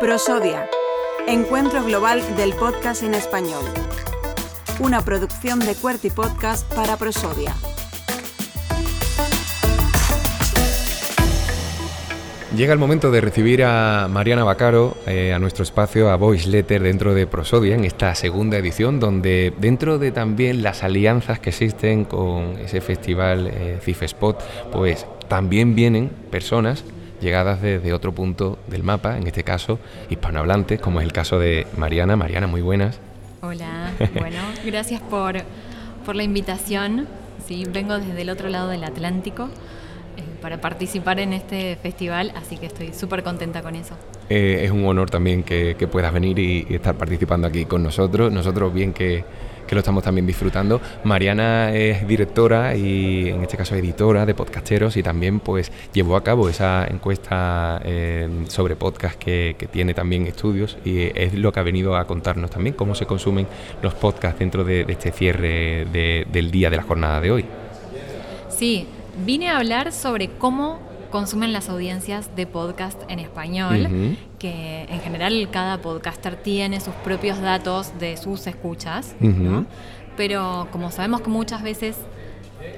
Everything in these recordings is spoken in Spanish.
Prosodia, Encuentro Global del Podcast en Español. Una producción de Cuerty Podcast para Prosodia. Llega el momento de recibir a Mariana Bacaro eh, a nuestro espacio, a Voice Letter dentro de Prosodia, en esta segunda edición, donde dentro de también las alianzas que existen con ese festival eh, Spot, pues también vienen personas llegadas desde otro punto del mapa, en este caso hispanohablantes, como es el caso de Mariana. Mariana, muy buenas. Hola, bueno, gracias por, por la invitación. Sí, vengo desde el otro lado del Atlántico para participar en este festival, así que estoy súper contenta con eso. Eh, es un honor también que, puedas venir y, estar participando aquí con nosotros. Nosotros bien que, lo estamos también disfrutando. Mariana es directora y en este caso editora de podcasteros y también pues llevó a cabo esa encuesta eh, sobre podcast que, tiene también estudios y es lo que ha venido a contarnos también cómo se consumen los podcasts dentro de, este cierre del día de la jornada de hoy. Sí, Vine a hablar sobre cómo consumen las audiencias de podcast en español, que en general cada podcaster tiene sus propios datos de sus escuchas, pero como sabemos que muchas veces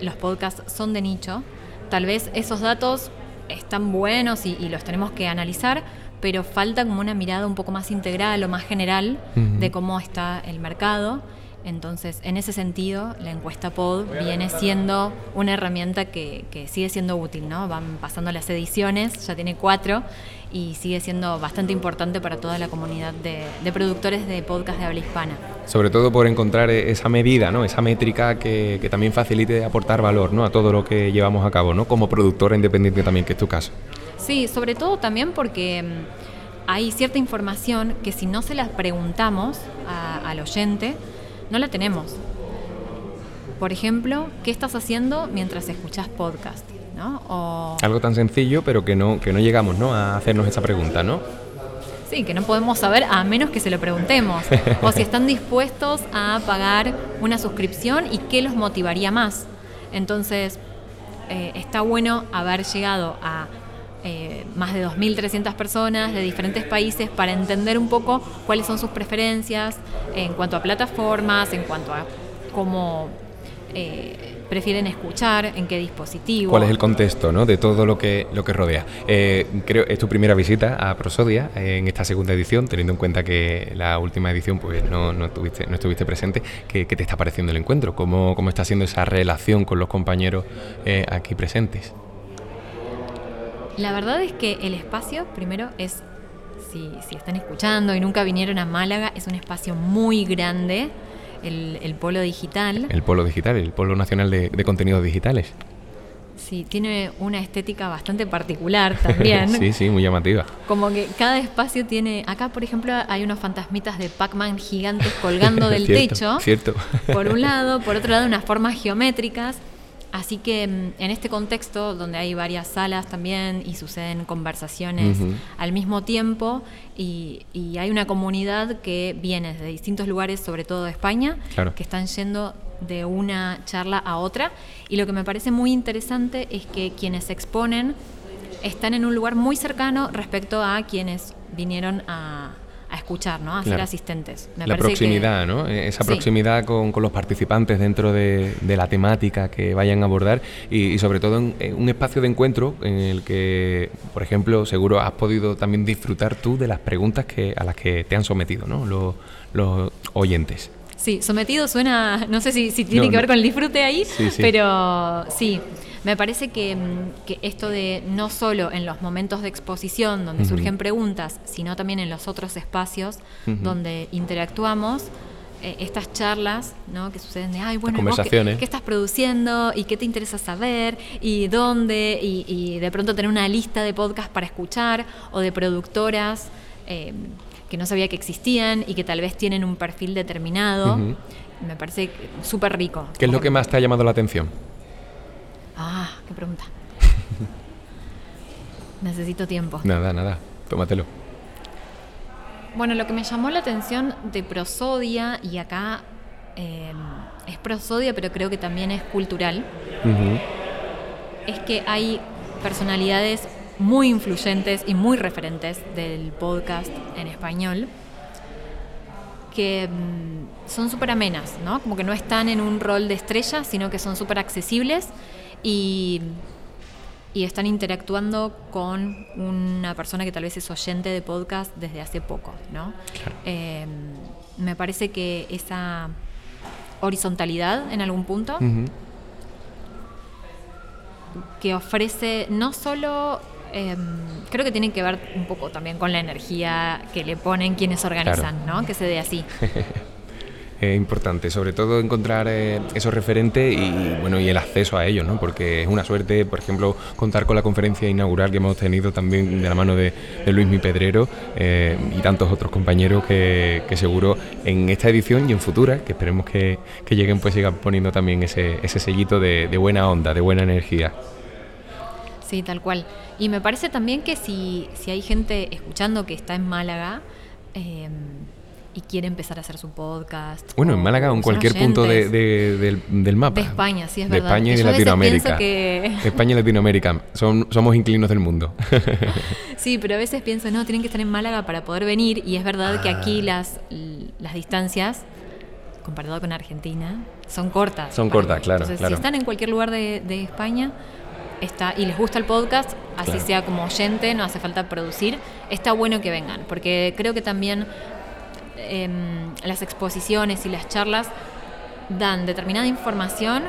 los podcasts son de nicho, tal vez esos datos están buenos y, los tenemos que analizar, pero falta como una mirada un poco más integral o más general de cómo está el mercado entonces, en ese sentido, la encuesta POD viene siendo una herramienta que, sigue siendo útil, ¿no? Van pasando las ediciones, ya tiene cuatro, y sigue siendo bastante importante para toda la comunidad de, productores de podcast de habla hispana. Sobre todo por encontrar esa medida, ¿no? Esa métrica que, también facilite aportar valor, ¿no? A todo lo que llevamos a cabo, ¿no? Como productora independiente también, que es tu caso. Sí, sobre todo también porque mm, hay cierta información que si no se las preguntamos al oyente, no la tenemos. Por ejemplo, ¿qué estás haciendo mientras escuchas podcast? ¿no? Algo tan sencillo, pero que no, que no llegamos ¿no? a hacernos esa pregunta, ¿no? Sí, que no podemos saber a menos que se lo preguntemos. o si están dispuestos a pagar una suscripción y qué los motivaría más. Entonces, eh, está bueno haber llegado a eh, más de 2.300 personas de diferentes países para entender un poco cuáles son sus preferencias en cuanto a plataformas, en cuanto a cómo eh, prefieren escuchar, en qué dispositivo. ¿Cuál es el contexto ¿no? de todo lo que, lo que rodea? Eh, creo es tu primera visita a Prosodia en esta segunda edición, teniendo en cuenta que la última edición pues no, no, estuviste, no estuviste presente. ¿Qué, te está pareciendo el encuentro? ¿Cómo, ¿Cómo está siendo esa relación con los compañeros aquí presentes? La verdad es que el espacio, primero, es, si, están escuchando y nunca vinieron a Málaga, es un espacio muy grande, el, polo digital. El polo digital, el polo nacional de, contenidos digitales. Sí, tiene una estética bastante particular también. sí, sí, muy llamativa. Como que cada espacio tiene. Acá, por ejemplo, hay unos fantasmitas de Pac-Man gigantes colgando del techo. Cierto. Por un lado, por otro lado, unas formas geométricas. Así que mm, en este contexto, donde hay varias salas también y suceden conversaciones al mismo tiempo, y, hay una comunidad que viene de distintos lugares, sobre todo de España, que están yendo de una charla a otra. Y lo que me parece muy interesante es que quienes exponen están en un lugar muy cercano respecto a quienes vinieron a, a escuchar, ¿no? a ser asistentes. la proximidad, ¿no? E-, esa proximidad con, los participantes dentro de, la temática que vayan a abordar y, sobre todo en, un espacio de encuentro en el que, por ejemplo, seguro has podido también disfrutar tú de las preguntas que, a las que te han sometido ¿no? los, oyentes. Sí, sometido suena, no sé si, tiene que ver con el disfrute ahí, pero sí. Me parece que, mm, que, esto de no solo en los momentos de exposición donde surgen preguntas, sino también en los otros espacios donde interactuamos, eh, estas charlas ¿no? que suceden de, ay, bueno, qué, estás produciendo? ¿Y qué te interesa saber? ¿Y dónde? Y, de pronto tener una lista de podcasts para escuchar o de productoras eh, que no sabía que existían y que tal vez tienen un perfil determinado. Me parece súper rico. ¿Qué es lo que más te ha llamado la atención? Ah, qué pregunta. Necesito tiempo. Nada, nada. Tómatelo. Bueno, lo que me llamó la atención de prosodia, y acá em, es prosodia, pero creo que también es cultural, es que hay personalidades muy influyentes y muy referentes del podcast en español que mm, son súper amenas, ¿no? Como que no están en un rol de estrella, sino que son súper accesibles y, y, están interactuando con una persona que tal vez es oyente de podcast desde hace poco, ¿no? Em, me parece que esa horizontalidad en algún punto que ofrece no solo Em, creo que tiene que ver un poco también con la energía que le ponen quienes organizan, ¿no? Que se dé así. es importante, sobre todo encontrar eh, esos referentes y bueno y el acceso a ellos, ¿no? Porque es una suerte, por ejemplo, contar con la conferencia inaugural que hemos tenido también de la mano de, Luis Mi Pedrero eh, y tantos otros compañeros que, seguro en esta edición y en futuras, que esperemos que, lleguen, pues sigan poniendo también ese, ese sellito de, buena onda, de buena energía. Sí, tal cual. Y me parece también que si, si hay gente escuchando que está en Málaga em, y quiere empezar a hacer su podcast. Bueno, en Málaga o en cualquier punto de, del, mapa. De España, sí, es de verdad. España y de Latinoamérica. España y Latinoamérica. Son, somos inclinos del mundo. sí, pero a veces pienso, no, tienen que estar en Málaga para poder venir. Y es verdad que aquí ah. las, las distancias comparado con Argentina, son cortas. Son cortas, claro. Entonces, si están en cualquier lugar de, de España, está, y les gusta el podcast, así sea como oyente, no hace falta producir, está bueno que vengan, porque creo que también em, las exposiciones y las charlas dan determinada información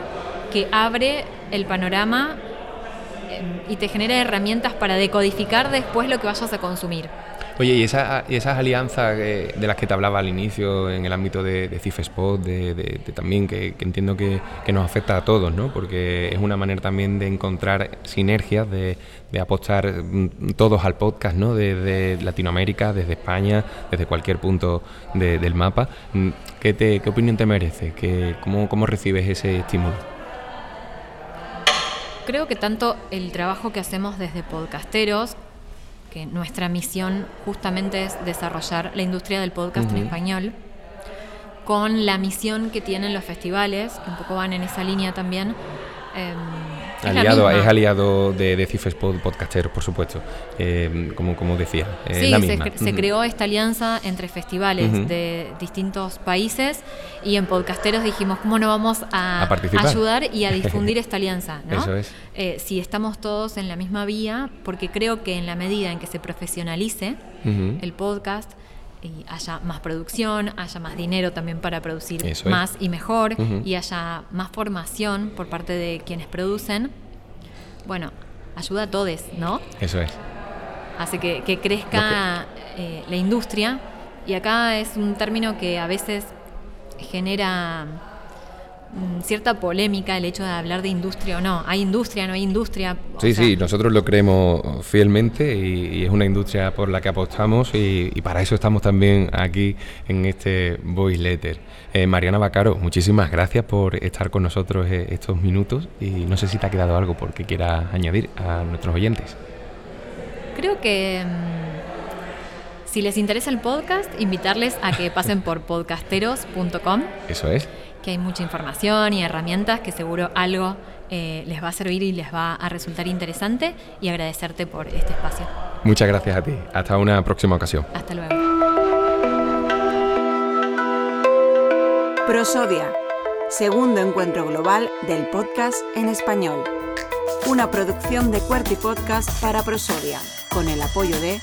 que abre el panorama em, y te genera herramientas para decodificar después lo que vayas a consumir. Oye, y, esa, esas alianzas de las que te hablaba al inicio en el ámbito de, de CIFESPOT, de, también que, entiendo que, nos afecta a todos, ¿no? Porque es una manera también de encontrar sinergias, de, apostar mm, todos al podcast, ¿no? Desde Latinoamérica, desde España, desde cualquier punto del mapa. Mm, ¿Qué, te, ¿Qué opinión te merece? ¿Qué, cómo, ¿Cómo recibes ese estímulo? Creo que tanto el trabajo que hacemos desde podcasteros nuestra misión justamente es desarrollar la industria del podcast en español, con la misión que tienen los festivales, que un poco van en esa línea también. Eh, es aliado, es aliado de, de Cifres Podcasteros, por supuesto, eh, como, como decía. sí, Se, creó esta alianza entre festivales de distintos países y en Podcasteros dijimos, ¿cómo no vamos a, ayudar y a difundir esta alianza? ¿no? Eso es. Eh, si estamos todos en la misma vía, porque creo que en la medida en que se profesionalice el podcast, y haya más producción, haya más dinero también para producir más y mejor, y haya más formación por parte de quienes producen, bueno, ayuda a todos, ¿no? Eso es. Hace que, crezca eh, la industria, y acá es un término que a veces genera cierta polémica el hecho de hablar de industria o no. ¿Hay industria, no hay industria? sí, sí, nosotros lo creemos fielmente y, es una industria por la que apostamos y, para eso estamos también aquí en este voice letter. Eh, Mariana Bacaro, muchísimas gracias por estar con nosotros eh, estos minutos y no sé si te ha quedado algo porque quieras añadir a nuestros oyentes. Creo que... Mm, si les interesa el podcast, invitarles a que pasen por podcasteros.com. Eso es que hay mucha información y herramientas que seguro algo eh, les va a servir y les va a resultar interesante y agradecerte por este espacio. Muchas gracias a ti. Hasta una próxima ocasión. Hasta luego. Prosodia, segundo encuentro global del podcast en español. Una producción de Cuerti Podcast para Prosodia, con el apoyo de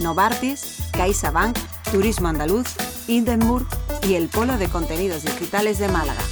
Novartis, CaixaBank, Turismo Andaluz, Hindenburg y el Polo de Contenidos Digitales de Málaga.